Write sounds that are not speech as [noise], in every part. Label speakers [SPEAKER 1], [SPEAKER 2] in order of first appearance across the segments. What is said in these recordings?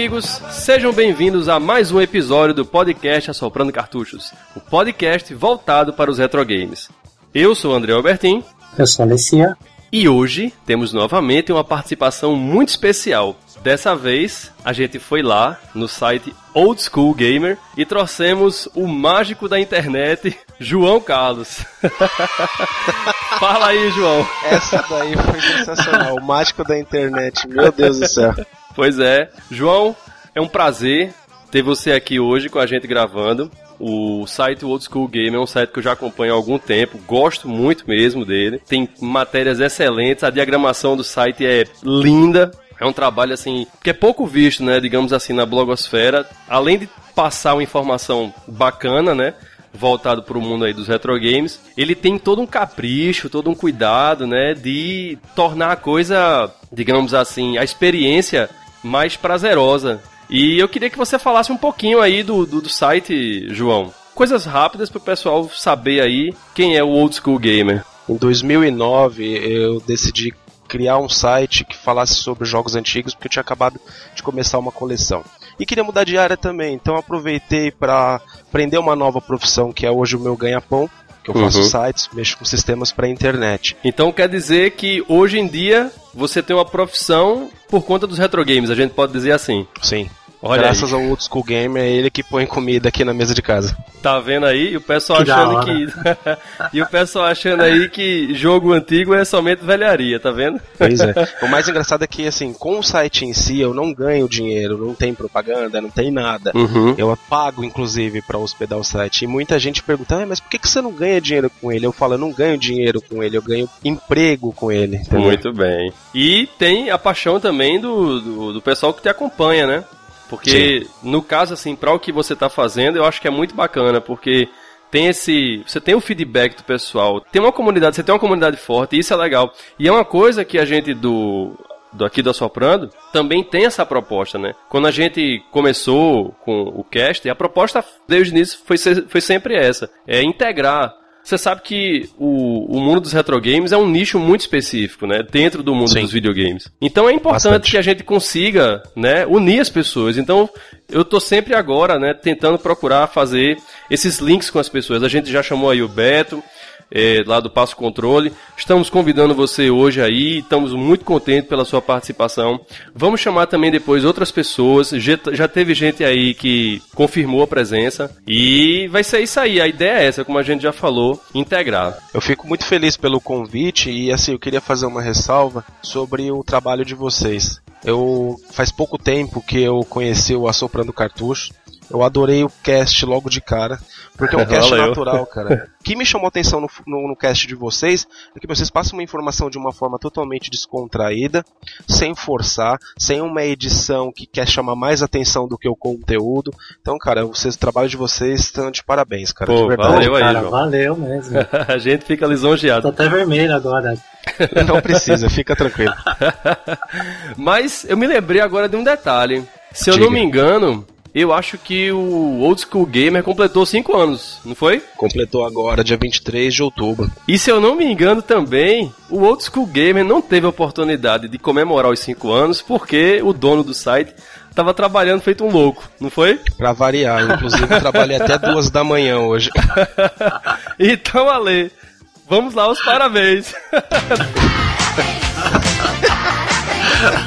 [SPEAKER 1] amigos, sejam bem-vindos a mais um episódio do podcast Assoprando Cartuchos, o podcast voltado para os retrogames. Eu sou o André Albertin.
[SPEAKER 2] Eu sou a Alessia.
[SPEAKER 1] E hoje temos novamente uma participação muito especial. Dessa vez, a gente foi lá no site Old School Gamer e trouxemos o mágico da internet, [laughs] João Carlos. [laughs] Fala aí, João.
[SPEAKER 3] Essa daí foi sensacional, o mágico da internet, meu Deus do céu.
[SPEAKER 1] Pois é. João, é um prazer ter você aqui hoje com a gente gravando. O site Old School Game é um site que eu já acompanho há algum tempo, gosto muito mesmo dele. Tem matérias excelentes, a diagramação do site é linda. É um trabalho assim que é pouco visto, né, digamos assim, na blogosfera. Além de passar uma informação bacana, né, voltado para o mundo aí dos retro games, ele tem todo um capricho, todo um cuidado, né, de tornar a coisa, digamos assim, a experiência mais prazerosa. E eu queria que você falasse um pouquinho aí do, do, do site, João. Coisas rápidas para o pessoal saber aí quem é o Old School Gamer.
[SPEAKER 3] Em 2009 eu decidi criar um site que falasse sobre jogos antigos porque eu tinha acabado de começar uma coleção. E queria mudar de área também, então aproveitei para aprender uma nova profissão que é hoje o meu ganha-pão, que eu faço
[SPEAKER 1] Uhum.
[SPEAKER 3] sites, mexo com sistemas para internet.
[SPEAKER 1] Então quer dizer que hoje em dia você tem uma profissão por conta dos retro games, a gente pode dizer assim.
[SPEAKER 3] Sim.
[SPEAKER 1] Olha
[SPEAKER 3] Graças
[SPEAKER 1] aí.
[SPEAKER 3] ao Old School Gamer, é ele que põe comida aqui na mesa de casa.
[SPEAKER 1] Tá vendo aí? E o pessoal
[SPEAKER 2] Que
[SPEAKER 1] achando que. [laughs] e o pessoal achando aí que jogo antigo é somente velharia, tá vendo?
[SPEAKER 3] Pois é. [laughs] o mais engraçado é que, assim, com o site em si, eu não ganho dinheiro, não tem propaganda, não tem nada.
[SPEAKER 1] Uhum.
[SPEAKER 3] Eu pago, inclusive, para hospedar o site. E muita gente pergunta, ah, mas por que, que você não ganha dinheiro com ele? Eu falo, eu não ganho dinheiro com ele, eu ganho emprego com ele. entendeu?
[SPEAKER 1] Muito bem. E tem a paixão também do, do, do pessoal que te acompanha, né? Porque, no caso, assim, para o que você tá fazendo, eu acho que é muito bacana, porque tem esse. Você tem o feedback do pessoal, tem uma comunidade, você tem uma comunidade forte, e isso é legal. E é uma coisa que a gente do. Do aqui do Assoprando, também tem essa proposta, né? Quando a gente começou com o cast, a proposta desde o início foi, ser- foi sempre essa: é integrar você sabe que o, o mundo dos retrogames é um nicho muito específico, né? Dentro do mundo
[SPEAKER 3] Sim.
[SPEAKER 1] dos videogames. Então é importante
[SPEAKER 3] Bastante.
[SPEAKER 1] que a gente consiga, né, unir as pessoas. Então eu tô sempre agora, né, tentando procurar fazer esses links com as pessoas. A gente já chamou aí o Beto, eh, lá do Passo Controle. Estamos convidando você hoje aí, estamos muito contentes pela sua participação. Vamos chamar também depois outras pessoas. Já teve gente aí que confirmou a presença. E vai ser isso aí. A ideia é essa, como a gente já falou, integrar.
[SPEAKER 3] Eu fico muito feliz pelo convite e, assim, eu queria fazer uma ressalva sobre o trabalho de vocês. Eu faz pouco tempo que eu conheci o Assoprando Cartucho. Eu adorei o cast logo de cara, porque é um [laughs] cast
[SPEAKER 1] Valeu.
[SPEAKER 3] natural, [laughs] cara. O que me chamou a atenção no, no, no cast de vocês é que vocês passam uma informação de uma forma totalmente descontraída, sem forçar, sem uma edição que quer chamar mais atenção do que o conteúdo. Então, cara, vocês, o trabalho de vocês estão de parabéns, cara,
[SPEAKER 1] Pô,
[SPEAKER 3] de verdade.
[SPEAKER 1] valeu aí,
[SPEAKER 2] cara,
[SPEAKER 1] João.
[SPEAKER 2] valeu mesmo. [laughs]
[SPEAKER 1] a gente fica
[SPEAKER 2] Tô
[SPEAKER 1] lisonjeado.
[SPEAKER 2] até vermelho agora.
[SPEAKER 3] Não precisa, fica tranquilo.
[SPEAKER 1] Mas eu me lembrei agora de um detalhe. Se eu
[SPEAKER 3] Diga.
[SPEAKER 1] não me engano, eu acho que o Old School Gamer completou 5 anos, não foi?
[SPEAKER 3] Completou agora, dia 23 de outubro.
[SPEAKER 1] E se eu não me engano também, o Old School Gamer não teve a oportunidade de comemorar os 5 anos porque o dono do site tava trabalhando feito um louco, não foi?
[SPEAKER 3] Pra variar, inclusive eu trabalhei até duas da manhã hoje. [laughs]
[SPEAKER 1] então, Ale, vamos lá, os parabéns.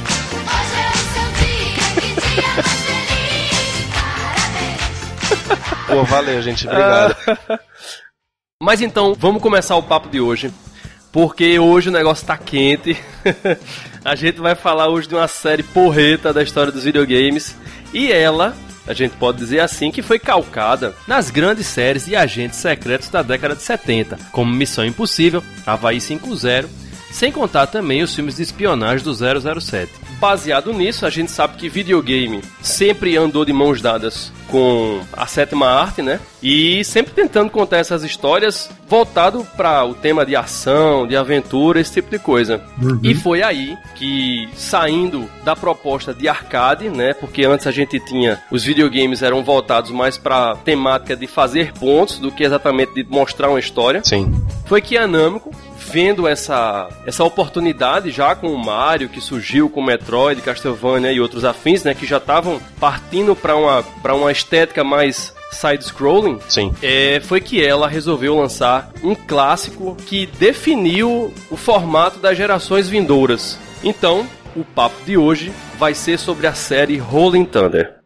[SPEAKER 1] [laughs]
[SPEAKER 3] Pô, valeu, gente. Obrigado. [laughs]
[SPEAKER 1] Mas então, vamos começar o papo de hoje. Porque hoje o negócio tá quente. [laughs] a gente vai falar hoje de uma série porreta da história dos videogames. E ela, a gente pode dizer assim, que foi calcada nas grandes séries de agentes secretos da década de 70, como Missão Impossível, Havaí 5-0, sem contar também os filmes de espionagem do 007. baseado nisso, a gente sabe que videogame sempre andou de mãos dadas com a sétima arte, né? E sempre tentando contar essas histórias voltado para o tema de ação, de aventura, esse tipo de coisa. E foi aí que, saindo da proposta de arcade, né? Porque antes a gente tinha os videogames eram voltados mais para temática de fazer pontos do que exatamente de mostrar uma história
[SPEAKER 3] Sim.
[SPEAKER 1] foi que a Namco, vendo essa, essa oportunidade já com o Mario, que surgiu com o Metroid, Castlevania e outros afins, né, que já estavam partindo para uma, pra uma estética mais side-scrolling,
[SPEAKER 3] Sim.
[SPEAKER 1] é, foi que ela resolveu lançar um clássico que definiu o formato das gerações vindouras. Então, o papo de hoje vai ser sobre a série Rolling Thunder.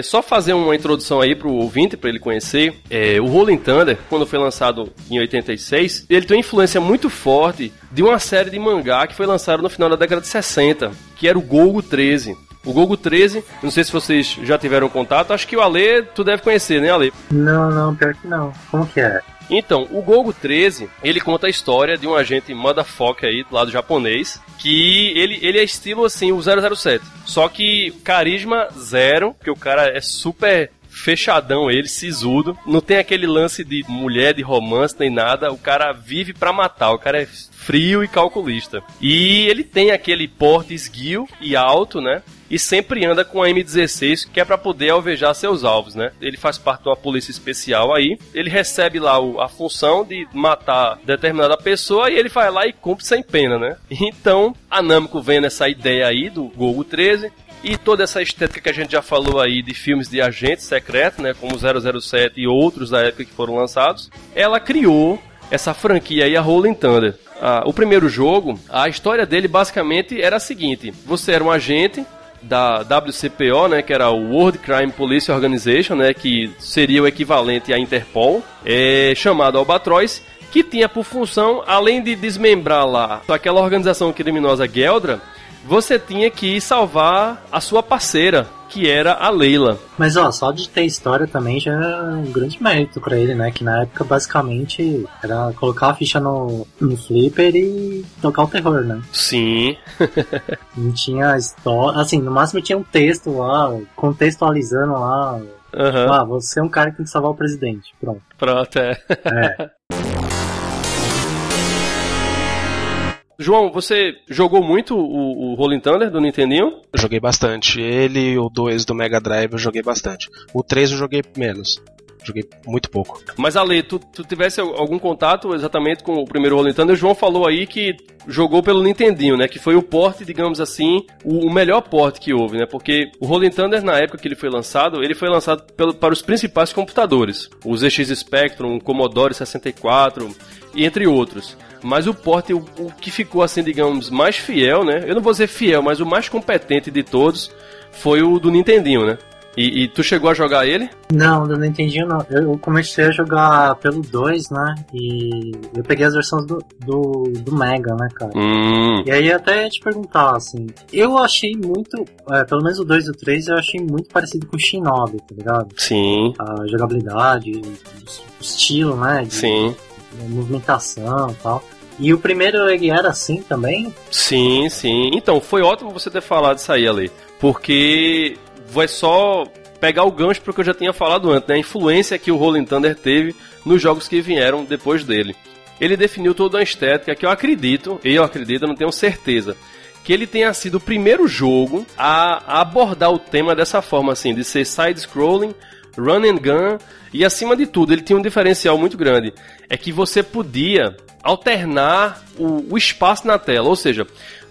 [SPEAKER 1] É, só fazer uma introdução aí pro ouvinte, para ele conhecer. É, o Rolling Thunder, quando foi lançado em 86, ele tem uma influência muito forte de uma série de mangá que foi lançada no final da década de 60, que era o Golgo 13. O Golgo 13, não sei se vocês já tiveram contato, acho que o Ale, tu deve conhecer, né, Ale?
[SPEAKER 2] Não, não, pior que não. Como que é?
[SPEAKER 1] Então, o Golgo 13, ele conta a história de um agente motherfucker aí do lado japonês, que ele, ele é estilo assim, o 007. Só que carisma zero, porque o cara é super fechadão ele, sisudo. Não tem aquele lance de mulher, de romance, nem nada. O cara vive pra matar, o cara é frio e calculista. E ele tem aquele porte esguio e alto, né? E sempre anda com a M16, que é pra poder alvejar seus alvos, né? Ele faz parte de uma polícia especial aí. Ele recebe lá o- a função de matar determinada pessoa e ele vai lá e cumpre sem pena, né? Então, a Namco vem nessa ideia aí do Golgo 13, e toda essa estética que a gente já falou aí de filmes de agentes secretos, né, como 007 e outros da época que foram lançados, ela criou essa franquia aí, a Rolling Thunder. Ah, o primeiro jogo, a história dele basicamente era a seguinte: você era um agente da WCPO, né, que era o World Crime Police Organization, né, que seria o equivalente à Interpol, é, chamado Albatroz, que tinha por função, além de desmembrar lá aquela organização criminosa Geldra, você tinha que salvar a sua parceira, que era a Leila.
[SPEAKER 2] Mas ó, só de ter história também já é um grande mérito pra ele, né? Que na época basicamente era colocar a ficha no, no flipper e tocar o terror, né?
[SPEAKER 1] Sim.
[SPEAKER 2] Não [laughs] tinha história. Assim, no máximo tinha um texto lá, contextualizando lá.
[SPEAKER 1] Aham.
[SPEAKER 2] Ah, você é um cara que tem que salvar o presidente. Pronto.
[SPEAKER 1] Pronto, é.
[SPEAKER 2] É. [laughs]
[SPEAKER 1] João, você jogou muito o, o Rolling Thunder do Nintendinho?
[SPEAKER 3] Joguei bastante. Ele e o 2 do Mega Drive eu joguei bastante. O 3 eu joguei menos. Joguei muito pouco.
[SPEAKER 1] Mas Ale, tu, tu tivesse algum contato exatamente com o primeiro Rolling Thunder? O João falou aí que jogou pelo Nintendinho, né? Que foi o porte, digamos assim, o, o melhor porte que houve, né? Porque o Rolling Thunder, na época que ele foi lançado, ele foi lançado pelo, para os principais computadores. Os ZX Spectrum, o Commodore 64 e entre outros. Mas o porte, o, o que ficou assim, digamos, mais fiel, né? Eu não vou dizer fiel, mas o mais competente de todos foi o do Nintendinho, né? E, e tu chegou a jogar ele?
[SPEAKER 2] Não, eu não entendi não. Eu comecei a jogar pelo 2, né? E eu peguei as versões do, do, do Mega, né, cara?
[SPEAKER 1] Hum.
[SPEAKER 2] E aí até ia te perguntar, assim, eu achei muito, é, pelo menos o 2 e o 3 eu achei muito parecido com o Shinobi, tá ligado?
[SPEAKER 1] Sim,
[SPEAKER 2] A jogabilidade, o estilo, né? De,
[SPEAKER 1] sim.
[SPEAKER 2] de movimentação e tal. E o primeiro ele era assim também?
[SPEAKER 1] Sim, sim. Então, foi ótimo você ter falado isso aí, Ale. Porque vai só pegar o gancho porque eu já tinha falado antes, né? A influência que o Rolling Thunder teve nos jogos que vieram depois dele. Ele definiu toda uma estética que eu acredito, eu acredito, não tenho certeza, que ele tenha sido o primeiro jogo a, a abordar o tema dessa forma, assim, de ser side-scrolling, run and gun, e acima de tudo, ele tinha um diferencial muito grande. É que você podia alternar o, o espaço na tela, ou seja,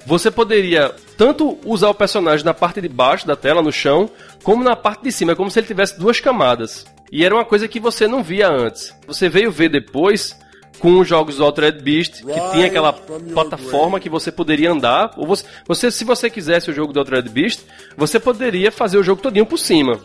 [SPEAKER 1] você poderia tanto usar o personagem na parte de baixo da tela, no chão, como na parte de cima, é como se ele tivesse duas camadas. E era uma coisa que você não via antes. Você veio ver depois com os jogos do Altered Beast, que tinha aquela plataforma que você poderia andar. Ou você, você, se você quisesse o jogo do Altered Beast, você poderia fazer o jogo todinho por cima.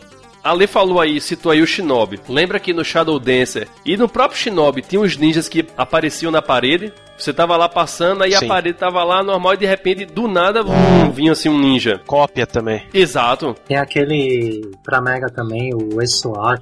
[SPEAKER 1] A Lê falou aí, citou aí o Shinobi. Lembra que no Shadow Dancer e no próprio Shinobi tinha os ninjas que apareciam na parede? Você tava lá passando, aí
[SPEAKER 3] Sim.
[SPEAKER 1] a parede tava lá normal e de repente, do nada, vum, vinha assim um ninja.
[SPEAKER 3] Cópia também.
[SPEAKER 1] Exato.
[SPEAKER 2] Tem aquele pra Mega também, o E-SWAT,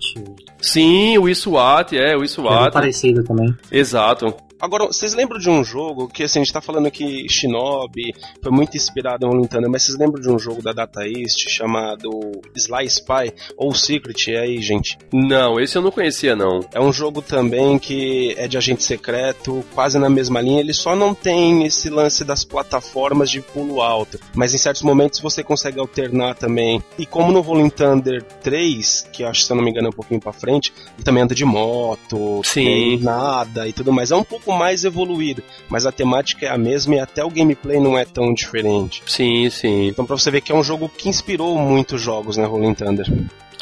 [SPEAKER 1] Sim, o ISWAT, é, o
[SPEAKER 2] que é parecido também.
[SPEAKER 1] Exato.
[SPEAKER 3] Agora, vocês lembram de um jogo que, assim, a gente tá falando aqui Shinobi, foi muito inspirado no Nintendo, mas vocês lembram de um jogo da Data East chamado Sly Spy ou Secret? É aí, gente.
[SPEAKER 1] Não, esse eu não conhecia, não.
[SPEAKER 3] É um jogo também que é de agente secreto, quase na mesma linha. Ele só não tem esse lance das plataformas de pulo alto. Mas em certos momentos você consegue alternar também. E como no Rolling Thunder 3, que acho, se eu não me engano, é um pouquinho pra frente, ele também anda de moto,
[SPEAKER 1] Sim.
[SPEAKER 3] tem nada e tudo mais. É um pouco mais evoluído, mas a temática é a mesma e até o gameplay não é tão diferente.
[SPEAKER 1] Sim, sim.
[SPEAKER 3] Então pra você ver que é um jogo que inspirou muitos jogos, né, Rolling Thunder.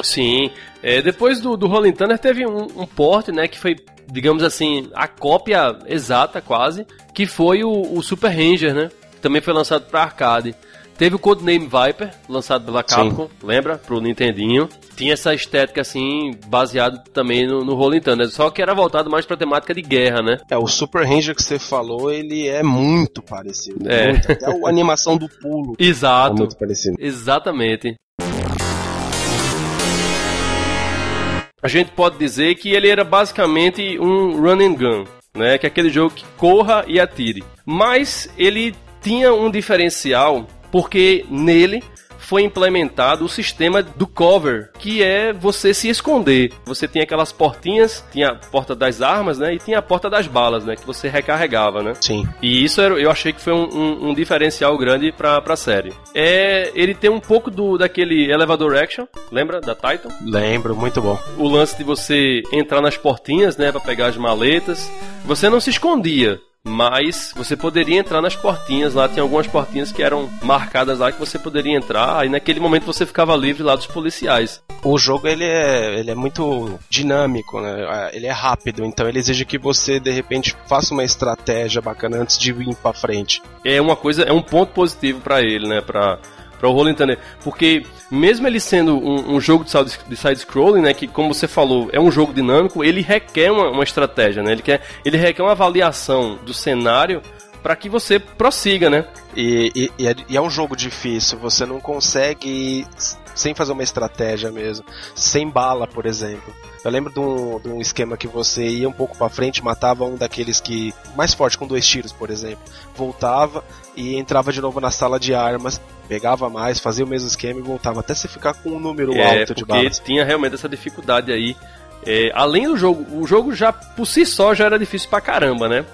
[SPEAKER 1] Sim. É, depois do, do Rolling Thunder teve um, um port, né, que foi, digamos assim, a cópia exata quase, que foi o, o Super Ranger, né? Que também foi lançado para arcade. Teve o Codename Viper, lançado pela Capcom, lembra? Pro Nintendinho. Tinha essa estética assim, baseado também no, no Rolling Thunder, só que era voltado mais pra temática de guerra, né?
[SPEAKER 3] É, o Super Ranger que você falou, ele é muito parecido.
[SPEAKER 1] É.
[SPEAKER 3] Muito. Até a animação do pulo [laughs] é
[SPEAKER 1] Exato.
[SPEAKER 3] muito parecido.
[SPEAKER 1] Exatamente. A gente pode dizer que ele era basicamente um run and gun, né? Que é aquele jogo que corra e atire. Mas ele tinha um diferencial porque nele foi implementado o sistema do cover, que é você se esconder. Você tinha aquelas portinhas, tinha a porta das armas, né? E tinha a porta das balas, né? Que você recarregava, né?
[SPEAKER 3] Sim.
[SPEAKER 1] E isso era- eu achei que foi um, um- um diferencial grande pra, pra série. É, ele tem um pouco do daquele elevador action, lembra da Titan?
[SPEAKER 3] Lembro, muito bom.
[SPEAKER 1] O lance de você entrar nas portinhas, né, Pra pegar as maletas. Você não se escondia, mas você poderia entrar nas portinhas lá. Tinha algumas portinhas que eram marcadas lá que você poderia entrar. Aí naquele momento você ficava livre lá dos policiais.
[SPEAKER 3] O jogo ele é, ele é muito dinâmico, né? Ah, Ele é rápido, então ele exige que você de repente faça uma estratégia bacana antes de ir pra frente.
[SPEAKER 1] é uma coisa, é um ponto positivo pra ele, né? Pra, pra o Rolling Thunder. Porque, mesmo ele sendo um, um jogo de side- de side-scrolling, né? Que, como você falou, é um jogo dinâmico, ele requer uma, uma estratégia, né? Ele, quer, ele requer uma avaliação do cenário para que você prossiga, né?
[SPEAKER 3] E, e- e é, e é um jogo difícil, você não consegue sem fazer uma estratégia mesmo. Sem bala, por exemplo. Eu lembro de um, de um esquema que você ia um pouco pra frente, matava um daqueles que. mais forte, com dois tiros, por exemplo. Voltava e entrava de novo na sala de armas, pegava mais, fazia o mesmo esquema e voltava. Até você ficar com um número
[SPEAKER 1] É,
[SPEAKER 3] alto de
[SPEAKER 1] porque
[SPEAKER 3] balas.
[SPEAKER 1] tinha realmente essa dificuldade aí. É, além do jogo, o jogo já por si só já era difícil pra caramba, né?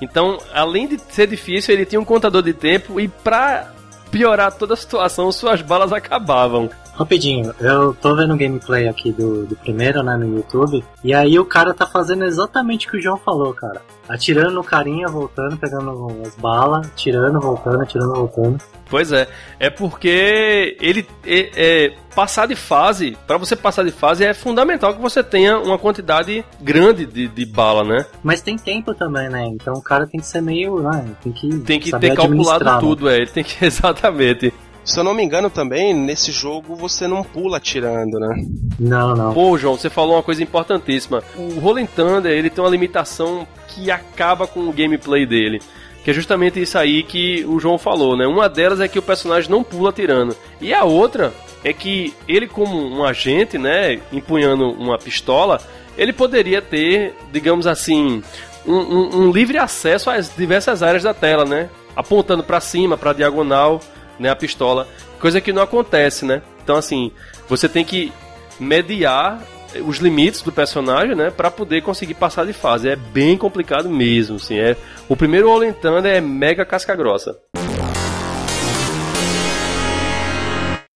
[SPEAKER 1] Então, além de ser difícil, ele tinha um contador de tempo e pra piorar toda a situação, suas balas acabavam.
[SPEAKER 2] Rapidinho, eu tô vendo o gameplay aqui do, do primeiro, né, no YouTube, e aí o cara tá fazendo exatamente o que o João falou, cara. Atirando no carinha, voltando, pegando as balas, tirando, voltando, atirando, voltando.
[SPEAKER 1] Pois é, é porque ele é, é, passar de fase, pra você passar de fase é fundamental que você tenha uma quantidade grande de, de bala, né?
[SPEAKER 2] Mas tem tempo também, né? Então o cara tem que ser meio, né? Tem que,
[SPEAKER 1] Tem que ter calculado
[SPEAKER 2] né?
[SPEAKER 1] tudo, é, ele tem que [laughs] exatamente.
[SPEAKER 3] Se eu não me engano também, nesse jogo você não pula atirando, né?
[SPEAKER 2] Não, não.
[SPEAKER 1] Pô, João, você falou uma coisa importantíssima. O Rolling Thunder, ele tem uma limitação que acaba com o gameplay dele. Que é justamente isso aí que o João falou, né? Uma delas é que o personagem não pula atirando. E a outra é que ele, como um agente, né, empunhando uma pistola, ele poderia ter, digamos assim, um, um- um livre acesso às diversas áreas da tela, né? Apontando pra cima, pra diagonal, né, a pistola. Coisa que não acontece, né? Então, assim, você tem que mediar os limites do personagem, né, para poder conseguir passar de fase. É bem complicado mesmo, assim. É o primeiro Rolling Thunder é mega casca grossa.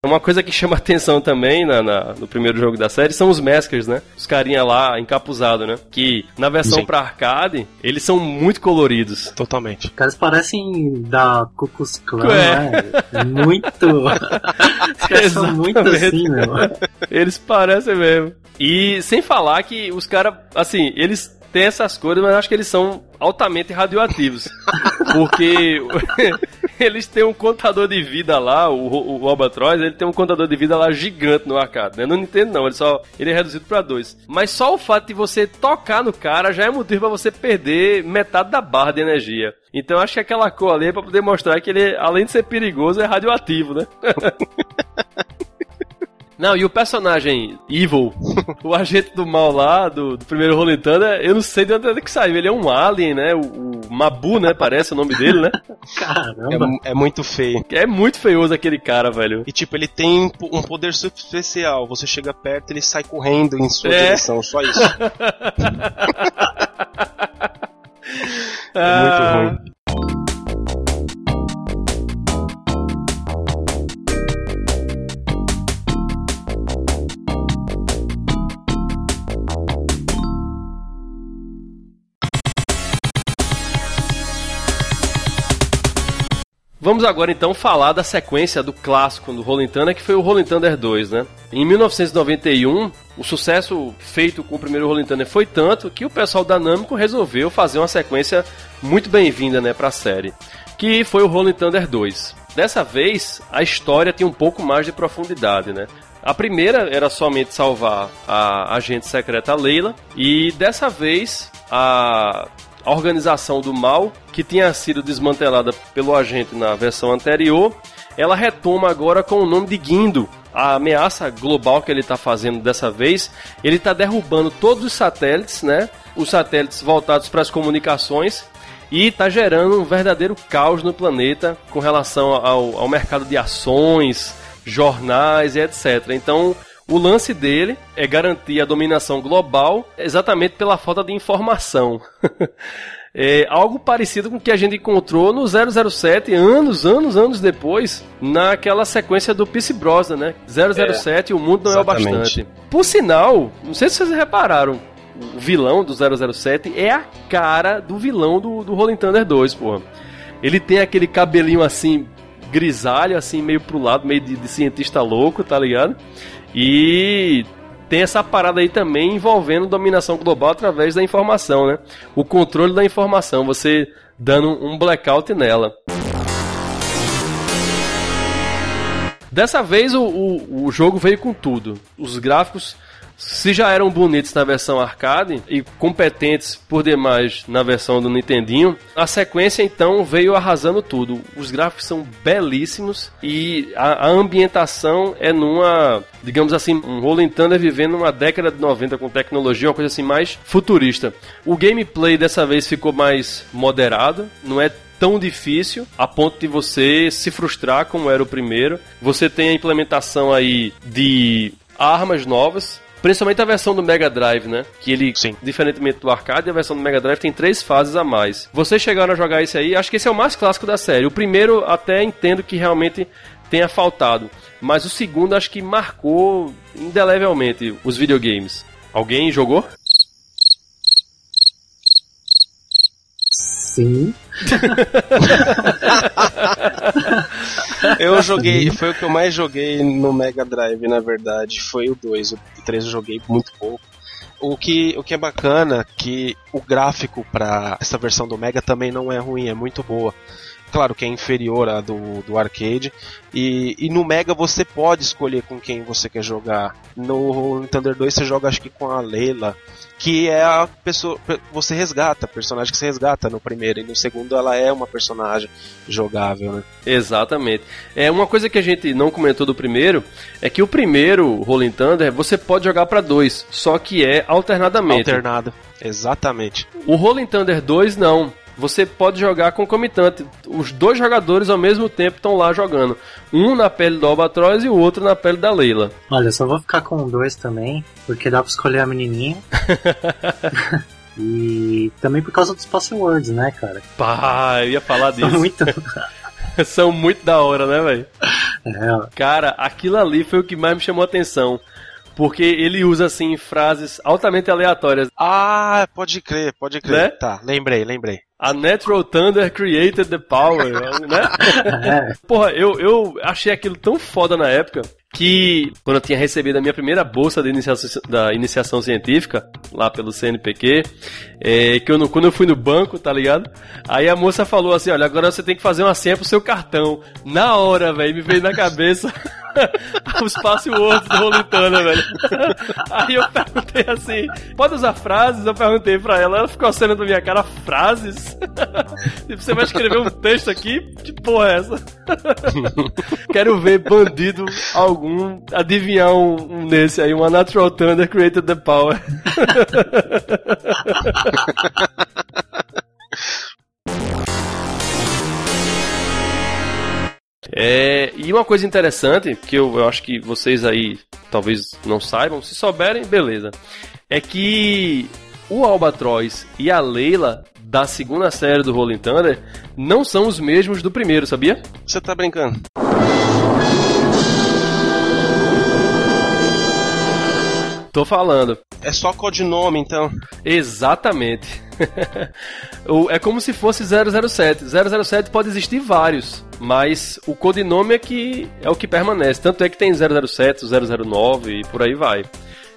[SPEAKER 1] Uma coisa que chama [laughs] atenção também na, na- no primeiro jogo da série são os maskers, né? Os carinha lá encapuzados, né? Que na versão
[SPEAKER 3] Sim.
[SPEAKER 1] pra arcade, eles são muito coloridos.
[SPEAKER 3] Totalmente.
[SPEAKER 2] Os caras parecem da Ku Klux Klan,
[SPEAKER 1] É.
[SPEAKER 2] né? Muito. [laughs] Os caras são muito assim, meu.
[SPEAKER 1] Eles parecem mesmo. E sem falar que os caras, assim, eles têm essas cores, mas eu acho que eles são altamente radioativos. [laughs] Porque [laughs] eles têm um contador de vida lá, o, o, o ele tem um contador de vida lá gigante no arcade, né? No Nintendo não, ele só ele é reduzido pra dois. Mas só o fato de você tocar no cara já é motivo pra você perder metade da barra de energia. Então acho que aquela cor ali é pra poder mostrar que ele, além de ser perigoso, é radioativo, né? [laughs] Não, e o personagem Evil, [laughs] o agente do mal lá, do, do primeiro Rolling Thunder, eu não sei de onde é que saiu. Ele é um alien, né? O, o Mabu, né? Parece o nome dele, né? [laughs]
[SPEAKER 2] Caramba.
[SPEAKER 3] É, é muito feio.
[SPEAKER 1] É muito feioso aquele cara, velho.
[SPEAKER 3] E tipo, ele tem um poder super especial. Você chega perto, ele sai correndo em sua
[SPEAKER 1] É.
[SPEAKER 3] direção. Só isso. [laughs] É
[SPEAKER 1] Ah,
[SPEAKER 3] muito ruim.
[SPEAKER 1] Vamos agora então falar da sequência do clássico do Rolling Thunder, que foi o Rolling Thunder 2, né? Em 1991, o sucesso feito com o primeiro Rolling Thunder foi tanto que o pessoal da Namco resolveu fazer uma sequência muito bem-vinda, né, pra série, que foi o Rolling Thunder 2. Dessa vez, a história tinha um pouco mais de profundidade, né? A primeira era somente salvar a agente secreta Leila, e dessa vez a a organização do mal, que tinha sido desmantelada pelo agente na versão anterior, ela retoma agora com o nome de Guindo. A ameaça global que ele está fazendo dessa vez, ele está derrubando todos os satélites, né? Os satélites voltados para as comunicações e está gerando um verdadeiro caos no planeta com relação ao, ao mercado de ações, jornais e etc. Então, o lance dele é garantir a dominação global exatamente pela falta de informação. [laughs] É algo parecido com o que a gente encontrou no 007 anos, anos, anos depois, naquela sequência do Pierce Brosnan, né? 007, o mundo não é o
[SPEAKER 3] exatamente.
[SPEAKER 1] bastante. Por sinal, não sei se vocês repararam, o vilão do 007 é a cara do vilão do, do Rolling Thunder 2, porra. Ele tem aquele cabelinho assim, grisalho, assim, meio pro lado, meio de, de cientista louco, tá ligado? E tem essa parada aí também envolvendo dominação global através da informação, né? O controle da informação, você dando um blackout nela. Dessa vez o, o, o jogo veio com tudo. Os gráficos, se já eram bonitos na versão arcade e competentes por demais na versão do Nintendinho, a sequência então veio arrasando tudo. Os gráficos são belíssimos e a, a ambientação é numa, digamos assim, um Rolling Thunder vivendo uma década de 90 com tecnologia, uma coisa assim mais futurista. O gameplay dessa vez ficou mais moderado, não é tão difícil a ponto de você se frustrar como era o primeiro. Você tem a implementação aí de armas novas, principalmente a versão do Mega Drive, né? Que ele,
[SPEAKER 3] Sim.
[SPEAKER 1] diferentemente do arcade, a versão do Mega Drive tem três fases a mais. Vocês chegaram a jogar esse aí, acho que esse é o mais clássico da série. O primeiro até entendo que realmente tenha faltado, mas o segundo acho que marcou indelevelmente os videogames. Alguém jogou?
[SPEAKER 2] Sim.
[SPEAKER 3] Eu joguei, foi o que eu mais joguei no Mega Drive, na verdade. Foi o 2. O 3 eu joguei muito pouco. O que, o que é bacana que o gráfico para essa versão do Mega também não é ruim, é muito boa. Claro que é inferior à do, do arcade. E, e no Mega você pode escolher com quem você quer jogar. No Thunder 2 você joga acho que com a Leila, que é a pessoa. Você resgata, a personagem que você resgata no primeiro. E no segundo ela é uma personagem jogável, né?
[SPEAKER 1] Exatamente. É uma coisa que a gente não comentou do primeiro é que o primeiro Rolling Thunder você pode jogar para dois, só que é alternadamente.
[SPEAKER 3] Alternado. Exatamente.
[SPEAKER 1] O Rolling Thunder 2 não. Você pode jogar concomitante. Os dois jogadores ao mesmo tempo estão lá jogando. Um na pele do Albatroz e o outro na pele da Leila.
[SPEAKER 2] Olha, eu só vou ficar com dois também, porque dá pra escolher a menininha. [laughs] e também por causa dos passwords, né, cara?
[SPEAKER 1] Pá, eu ia falar
[SPEAKER 2] São
[SPEAKER 1] disso.
[SPEAKER 2] muito. [laughs]
[SPEAKER 1] São muito da hora, né, velho?
[SPEAKER 2] É.
[SPEAKER 1] Cara, aquilo ali foi o que mais me chamou a atenção. Porque ele usa, assim, frases altamente aleatórias.
[SPEAKER 3] Ah, pode crer, pode crer.
[SPEAKER 1] Né?
[SPEAKER 3] Tá, lembrei, lembrei.
[SPEAKER 1] A Natural Thunder created the power, né? [laughs]
[SPEAKER 2] É,
[SPEAKER 1] Porra, eu, eu achei aquilo tão foda na época que quando eu tinha recebido a minha primeira bolsa de iniciação, da iniciação científica, lá pelo CNPq, é, que eu não- quando eu fui no banco, tá ligado? Aí a moça falou assim, olha, agora você tem que fazer uma senha pro seu cartão. Na hora, velho, me veio na cabeça [laughs] os passwords do Rolitana, velho. Aí eu perguntei assim, pode usar frases? Eu perguntei pra ela, ela ficou acenando na minha cara, frases? Tipo, você vai escrever um texto aqui? Que porra é essa? Quero ver bandido algum adivinhar um, um aí, uma Natural Thunder created the power. É, e uma coisa interessante, que eu, eu acho que vocês aí talvez não saibam, se souberem, beleza. É que o Albatroz e a Leila da segunda série do Rolling Thunder não são os mesmos do primeiro, sabia?
[SPEAKER 3] Você tá brincando?
[SPEAKER 1] Tô falando.
[SPEAKER 3] É só codinome, então.
[SPEAKER 1] Exatamente. [laughs] É como se fosse 007. 007 pode existir vários, mas o codinome é que é o que permanece. Tanto é que tem 007, 009 e por aí vai.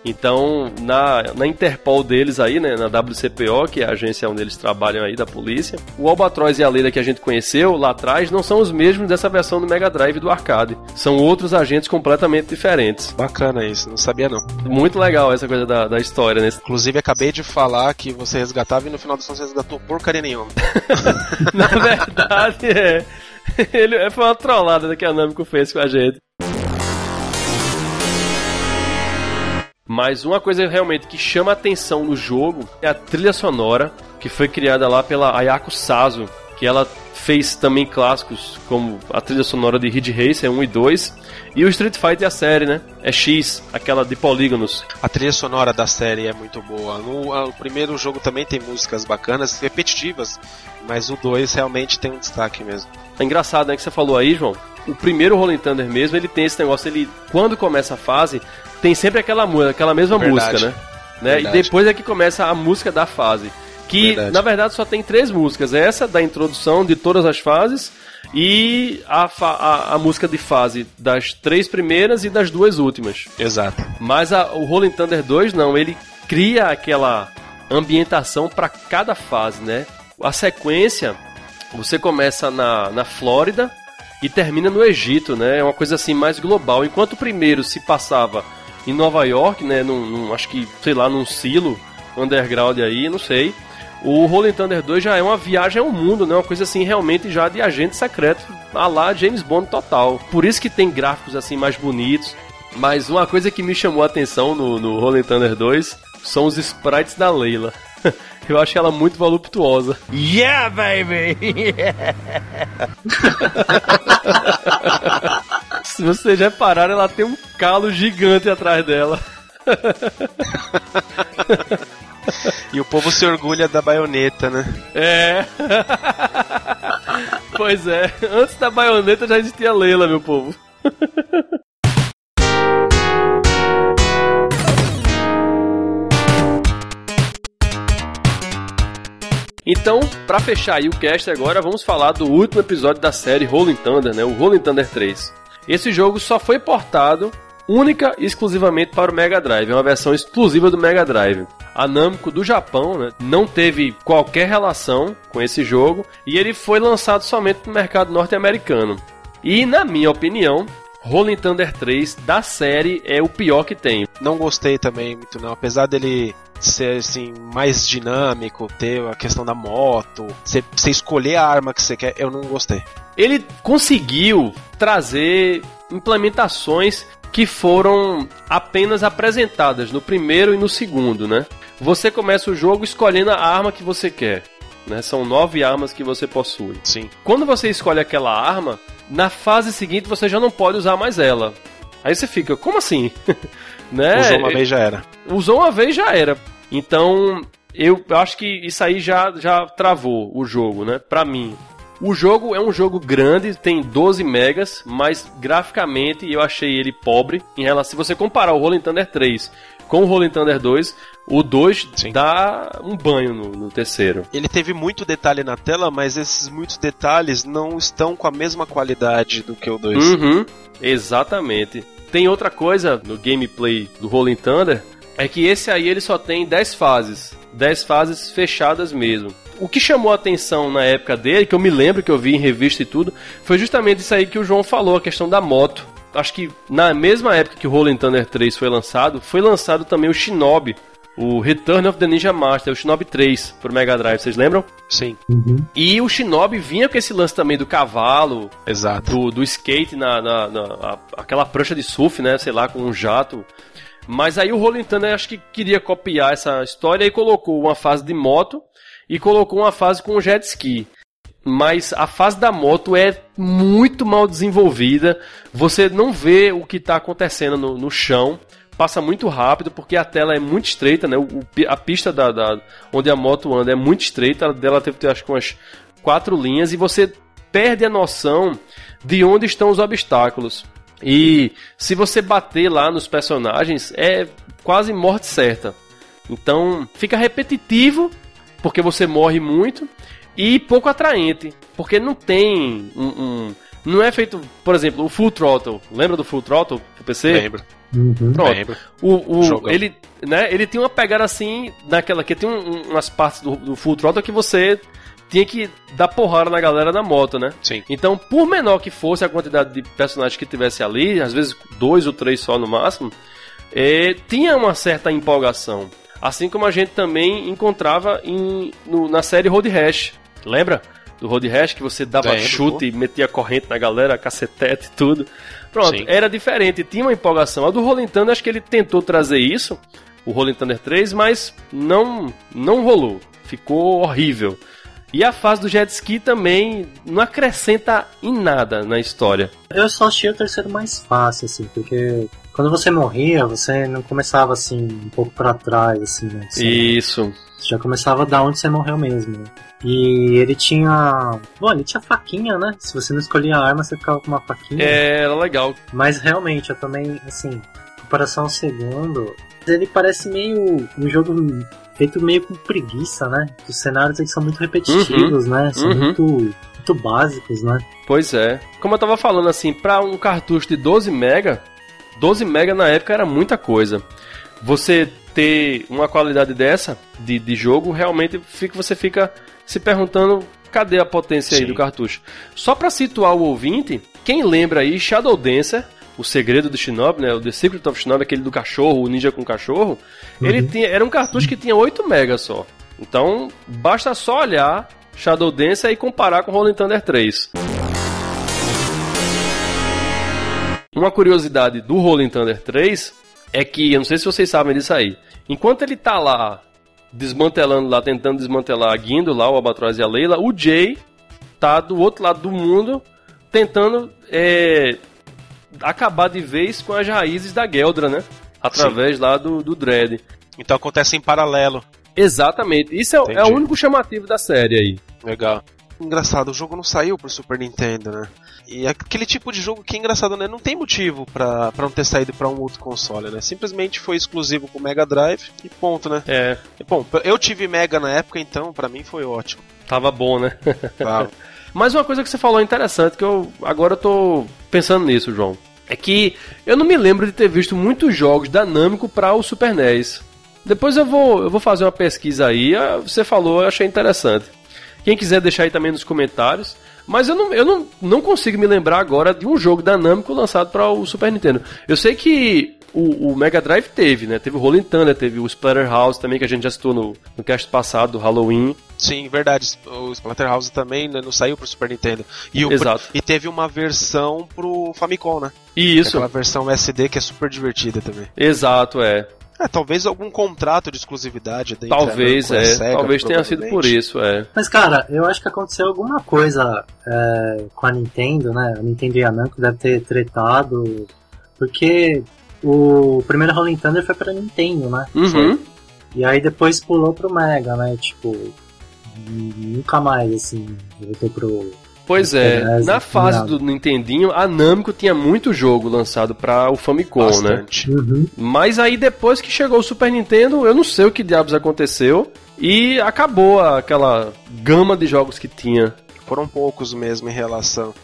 [SPEAKER 1] Então, na, na Interpol deles aí, né, na WCPO, que é a agência onde eles trabalham aí da polícia, o Albatroz e a Leila que a gente conheceu lá atrás não são os mesmos dessa versão do Mega Drive do arcade. São outros agentes completamente diferentes.
[SPEAKER 3] Bacana isso, não sabia não.
[SPEAKER 1] Muito legal essa coisa da, da história, né?
[SPEAKER 3] Inclusive, acabei de falar que você resgatava e no final do som você resgatou porcaria nenhuma. [laughs]
[SPEAKER 1] Na verdade, é. Ele foi uma trollada que a Namco fez com a gente. Mas uma coisa realmente que chama atenção no jogo é a trilha sonora, que foi criada lá pela Ayako Sazo, que ela fez também clássicos como a trilha sonora de Ridge Racer 1 e 2, e o Street Fighter a série, né? É X, aquela de polígonos.
[SPEAKER 3] A trilha sonora da série é muito boa. No primeiro jogo também tem músicas bacanas, repetitivas, mas o 2 realmente tem um destaque mesmo.
[SPEAKER 1] É engraçado, né, que você falou aí, João. O primeiro Rolling Thunder mesmo, ele tem esse negócio, ele quando começa a fase, tem sempre aquela música, aquela mesma
[SPEAKER 3] Verdade.
[SPEAKER 1] música, né? né? E depois é que começa a música da fase. Que
[SPEAKER 3] Verdade.
[SPEAKER 1] na verdade só tem três músicas. Essa da introdução de todas as fases e a, a, a música de fase das três primeiras e das duas últimas.
[SPEAKER 3] Exato.
[SPEAKER 1] Mas a- o Rolling Thunder 2 não, ele cria aquela ambientação para cada fase, né? A sequência, você começa na, na Flórida e termina no Egito, né? É uma coisa assim mais global. Enquanto o primeiro se passava em Nova York, né? Num, num- acho que, sei lá, num silo underground aí, não sei. O Rolling Thunder 2 já é uma viagem ao mundo, né? Uma coisa assim realmente já de agente secreto, a lá James Bond total. Por isso que tem gráficos assim mais bonitos. Mas uma coisa que me chamou a atenção no, no Rolling Thunder 2 são os sprites da Leila. [laughs] Eu acho ela muito voluptuosa.
[SPEAKER 4] Yeah, baby! [laughs]
[SPEAKER 1] Se vocês repararam, ela tem um calo gigante atrás dela.
[SPEAKER 3] E o povo se orgulha da baioneta, né?
[SPEAKER 1] É. pois é. Antes da baioneta já existia a Leila, meu povo. Então, pra fechar aí o cast agora, vamos falar do último episódio da série Rolling Thunder, né? O Rolling Thunder 3. Esse jogo só foi portado única e exclusivamente para o Mega Drive, é uma versão exclusiva do Mega Drive. A Namco do Japão né, não teve qualquer relação com esse jogo e ele foi lançado somente no mercado norte-americano. E na minha opinião, Rolling Thunder 3 da série é o pior que tem.
[SPEAKER 3] Não gostei também muito não, apesar dele ser assim mais dinâmico, ter a questão da moto, você você escolher a arma que você quer, eu não gostei.
[SPEAKER 1] Ele conseguiu trazer implementações que foram apenas apresentadas no primeiro e no segundo, né? Você começa o jogo escolhendo a arma que você quer. Né? São nove armas que você possui.
[SPEAKER 3] Sim.
[SPEAKER 1] Quando você escolhe aquela arma, na fase seguinte você já não pode usar mais ela. Aí você fica, como assim? [laughs] né?
[SPEAKER 3] Usou uma vez já era.
[SPEAKER 1] Usou uma vez já era. Então, eu acho que isso aí já, já travou o jogo, né? Pra mim. O jogo é um jogo grande, tem 12 megas, mas graficamente eu achei ele pobre em relação. Se você comparar o Rolling Thunder 3 com o Rolling Thunder 2, o 2
[SPEAKER 3] Sim.
[SPEAKER 1] dá um banho no, no terceiro.
[SPEAKER 3] Ele teve muito detalhe na tela, mas esses muitos detalhes não estão com a mesma qualidade do que o 2.
[SPEAKER 1] Uhum, exatamente. Tem outra coisa no gameplay do Rolling Thunder, é que esse aí ele só tem 10 fases. 10 fases fechadas mesmo. O que chamou a atenção na época dele, que eu me lembro que eu vi em revista e tudo, foi justamente isso aí que o João falou, a questão da moto. Acho que na mesma época que o Rolling Thunder 3 foi lançado, foi lançado também o Shinobi, o Return of the Ninja Master, o Shinobi 3 pro Mega Drive, vocês lembram?
[SPEAKER 3] Sim,
[SPEAKER 1] E o Shinobi vinha com esse lance também do cavalo,
[SPEAKER 3] exato.
[SPEAKER 1] do, do skate na, na, na- a- aquela prancha de surf, né? Sei lá, com um jato. Mas aí o Rolling Thunder acho que queria copiar essa história e colocou uma fase de moto e colocou uma fase com jet ski. Mas a fase da moto é muito mal desenvolvida. Você não vê o que está acontecendo no, no chão. Passa muito rápido porque a tela é muito estreita, né? O- a pista da, da- onde a moto anda é muito estreita. Dela teve ter, acho que umas quatro linhas e você perde a noção de onde estão os obstáculos. E se você bater lá nos personagens, é quase morte certa. Então fica repetitivo, porque você morre muito, e pouco atraente, porque não tem um. um- não é feito, por exemplo, o Full Throttle. Lembra do Full Throttle do PC?
[SPEAKER 3] Lembro,
[SPEAKER 2] Uhum.
[SPEAKER 1] Pronto.
[SPEAKER 3] lembro.
[SPEAKER 1] O, o-
[SPEAKER 3] Jogão.
[SPEAKER 1] ele, né, ele tem uma pegada assim, naquela que tem um- um- umas partes do, do Full Throttle que você tinha que dar porrada na galera na moto, né?
[SPEAKER 3] Sim.
[SPEAKER 1] Então, por menor que fosse a quantidade de personagens que tivesse ali, às vezes dois ou três só no máximo, eh, tinha uma certa empolgação. Assim como a gente também encontrava em, no- na série Road Rash. Lembra? Do Road Rash que você dava
[SPEAKER 3] Lembro,
[SPEAKER 1] chute e metia corrente na galera, cacetete e tudo. Pronto,
[SPEAKER 3] Sim.
[SPEAKER 1] era diferente, tinha uma empolgação. A do Rolling Thunder, acho que ele tentou trazer isso, o Rolling Thunder 3, mas não, não rolou. Ficou horrível. E a fase do jet ski também não acrescenta em nada na história.
[SPEAKER 2] Eu só achei o terceiro mais fácil, assim, porque quando você morria, você não começava assim, um pouco pra trás, assim, né? Você,
[SPEAKER 1] Isso.
[SPEAKER 2] Já começava da onde você morreu mesmo. né? E ele tinha. Bom, ele tinha faquinha, né? Se você não escolhia a arma, você ficava com uma faquinha.
[SPEAKER 1] É, era legal.
[SPEAKER 2] Mas realmente, eu também, assim, comparação ao segundo, ele parece meio um jogo feito meio com preguiça, né? Os cenários aí são muito repetitivos, né? São
[SPEAKER 1] Uhum.
[SPEAKER 2] muito, muito básicos, né?
[SPEAKER 1] Pois é. Como eu tava falando assim, pra um cartucho de 12 mega, 12 mega na época era muita coisa. Você ter uma qualidade dessa de, de jogo, realmente fica, você fica se perguntando cadê a potência aí
[SPEAKER 3] Sim.
[SPEAKER 1] do cartucho. Só pra situar o ouvinte, quem lembra aí Shadow Dancer, o segredo do Shinobi, né? O The Secret of Shinobi, aquele do cachorro, o ninja com cachorro, ele tinha, era um cartucho que tinha 8 mega só. Então, basta só olhar Shadow Dancer e comparar com Rolling Thunder 3. Uma curiosidade do Rolling Thunder 3 é que, eu não sei se vocês sabem disso aí, enquanto ele tá lá desmantelando lá, tentando desmantelar a Guindo lá, o Albatroz e a Leila, o Jay tá do outro lado do mundo tentando é, acabar de vez com as raízes da Geldra, né? Através lá do, do Dread.
[SPEAKER 3] Então acontece em paralelo.
[SPEAKER 1] Exatamente. Isso é, é o único chamativo da série aí.
[SPEAKER 3] Legal. Engraçado, o jogo não saiu pro Super Nintendo, né? E é aquele tipo de jogo que é engraçado, né? Não tem motivo pra, pra não ter saído pra um outro console, né? Simplesmente foi exclusivo pro Mega Drive e ponto, né?
[SPEAKER 1] É,
[SPEAKER 3] E, bom, eu tive Mega na época, então pra mim foi ótimo.
[SPEAKER 1] tava bom, né?
[SPEAKER 3] Tá? [laughs]
[SPEAKER 1] Mas uma coisa que você falou interessante, que eu agora eu tô pensando nisso, João. É que eu não me lembro de ter visto muitos jogos da Namco para o Super NES. Depois eu vou, eu vou fazer uma pesquisa aí. ah, Você falou, eu achei interessante. Quem quiser deixar aí também nos comentários. Mas eu não, eu não, não consigo me lembrar agora de um jogo da Namco lançado para o Super Nintendo. Eu sei que o, o Mega Drive teve, né? Teve o Rolling Thunder, teve o Splatterhouse também, que a gente já citou no, no cast passado, do Halloween.
[SPEAKER 3] Sim, verdade. O Splatterhouse também né, não saiu pro Super Nintendo. E, o,
[SPEAKER 1] Exato.
[SPEAKER 3] e teve uma versão pro Famicom, né?
[SPEAKER 1] E isso,
[SPEAKER 3] Aquela versão SD que é super divertida também.
[SPEAKER 1] exato, é.
[SPEAKER 3] É, talvez algum contrato de exclusividade entre a
[SPEAKER 1] Talvez, é.
[SPEAKER 3] Sega,
[SPEAKER 1] talvez tenha sido por isso, é.
[SPEAKER 2] Mas, cara, eu acho que aconteceu alguma coisa é, com a Nintendo, né? A Nintendo e a Namco deve ter tretado, porque o primeiro Rolling Thunder foi pra Nintendo, né?
[SPEAKER 1] Uhum.
[SPEAKER 2] E aí depois pulou pro Mega, né? Tipo, nunca mais, assim, voltou pro,
[SPEAKER 1] Pois é, na fase
[SPEAKER 2] nada.
[SPEAKER 1] do Nintendinho, a Namco tinha muito jogo lançado pra o Famicom, né?
[SPEAKER 3] Bastante.
[SPEAKER 2] Uhum.
[SPEAKER 1] Mas aí depois que chegou o Super Nintendo, eu não sei o que diabos aconteceu e acabou aquela gama de jogos que tinha.
[SPEAKER 3] Foram poucos mesmo em relação.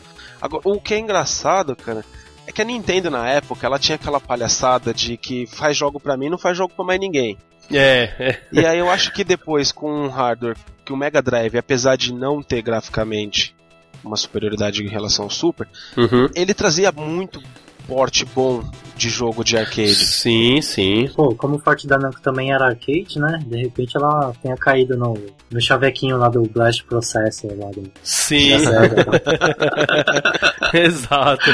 [SPEAKER 3] Agora, o que é engraçado, cara, é que a Nintendo na época, ela tinha aquela palhaçada de que faz jogo pra mim, não faz jogo pra mais ninguém.
[SPEAKER 1] É, é.
[SPEAKER 3] E aí eu acho que depois, com um hardware que o Mega Drive, apesar de não ter graficamente uma superioridade em relação ao Super,
[SPEAKER 1] Uhum.
[SPEAKER 3] ele trazia muito porte bom de jogo de arcade.
[SPEAKER 1] Sim, sim.
[SPEAKER 2] Pô, como o forte da Namco também era arcade, né? De repente ela tenha caído no, no chavequinho lá do Blast Processor lá do
[SPEAKER 1] Sim, [laughs] exato.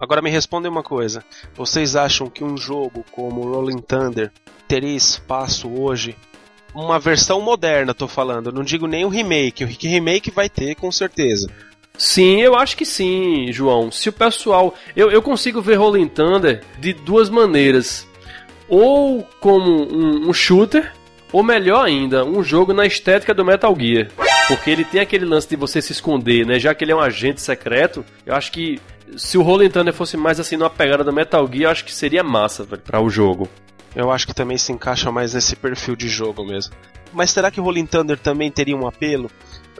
[SPEAKER 3] Agora me respondem uma coisa. Vocês acham que um jogo como Rolling Thunder teria espaço hoje? Uma versão moderna, tô falando. Não digo nem o remake. O remake vai ter, com certeza.
[SPEAKER 1] Sim, eu acho que sim, João. Se o pessoal. Eu, eu consigo ver Rolling Thunder de duas maneiras. Ou como um, um shooter, ou melhor ainda, um jogo na estética do Metal Gear. Porque ele tem aquele lance de você se esconder, né? Já que ele é um agente secreto, eu acho que se o Rolling Thunder fosse mais assim numa pegada do Metal Gear, eu acho que seria massa, velho, pra o jogo.
[SPEAKER 3] Eu acho que também se encaixa mais nesse perfil de jogo mesmo. Mas será que Rolling Thunder também teria um apelo?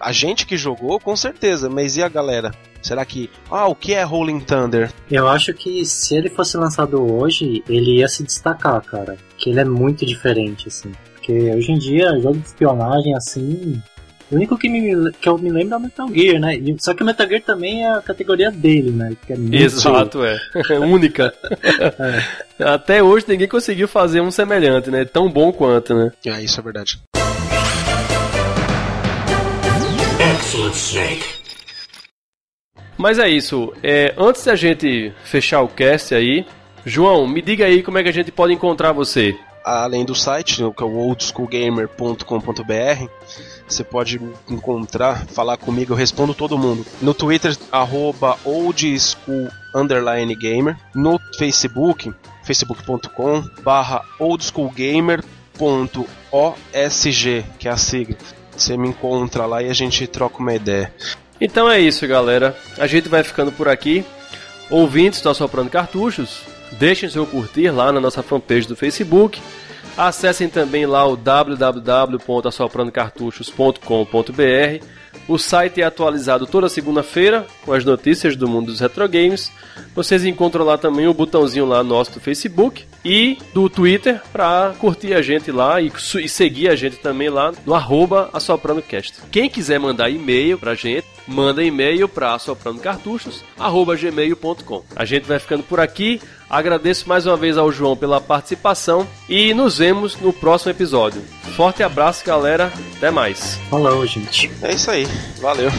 [SPEAKER 3] A gente que jogou, com certeza, mas e a galera? Será que. Ah, o que é Rolling Thunder?
[SPEAKER 2] Eu acho que se ele fosse lançado hoje, ele ia se destacar, cara. Que ele é muito diferente, assim. Porque hoje em dia, jogo de espionagem, assim. O único que, me, que eu me lembro é o Metal Gear, né? Só que o Metal Gear também é a categoria dele, né? Que é
[SPEAKER 1] Exato, é. Única. [laughs] Até hoje ninguém conseguiu fazer um semelhante, né? Tão bom quanto, né?
[SPEAKER 3] Ah, isso é verdade.
[SPEAKER 5] Excellent, Snake.
[SPEAKER 1] Mas é isso. É, antes da gente fechar o cast aí, João, me diga aí como é que a gente pode encontrar você.
[SPEAKER 3] além do site, que é o oldschoolgamer.com.br, você pode encontrar, falar comigo, eu respondo todo mundo. No Twitter, arroba oldschool underline gamer. No Facebook, facebook.com barra oldschoolgamer.osg, que é a sigla. Você me encontra lá e a gente troca uma ideia.
[SPEAKER 1] Então é isso, galera. A gente vai ficando por aqui. Ouvintes do Assoprando Cartuchos, deixem seu curtir lá na nossa fanpage do Facebook. Acessem também lá o www.assoprandocartuchos.com.br. O site é atualizado toda segunda-feira com as notícias do mundo dos retrogames. Vocês encontram lá também o botãozinho lá nosso do Facebook e do Twitter para curtir a gente lá e, seguir a gente também lá no arroba AssopranoCast. Quem quiser mandar e-mail pra gente, manda e-mail para assoprandocartuchos.gmail.com. A gente vai ficando por aqui. Agradeço mais uma vez ao João pela participação e nos vemos no próximo episódio. Forte abraço, galera. Até mais.
[SPEAKER 2] Falou, gente.
[SPEAKER 3] É isso aí. Valeu.